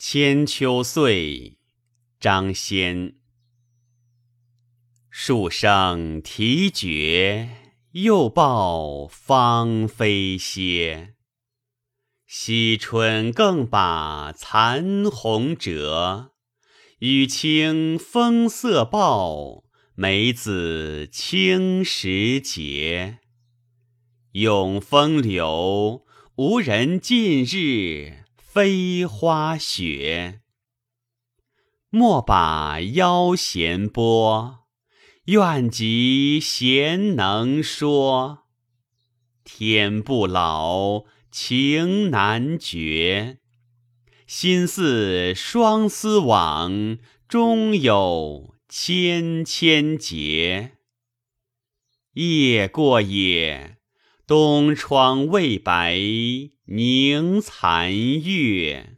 千秋岁，张先。树声啼绝，又报芳菲歇。惜春更把残红折，雨清风色暴，梅子青时节。永风流，无人近日。飞花雪，莫把腰弦拨，愿及贤能说。天不老，情难绝，心似双丝网，终有千千结。夜过也，东窗未白。凝残月。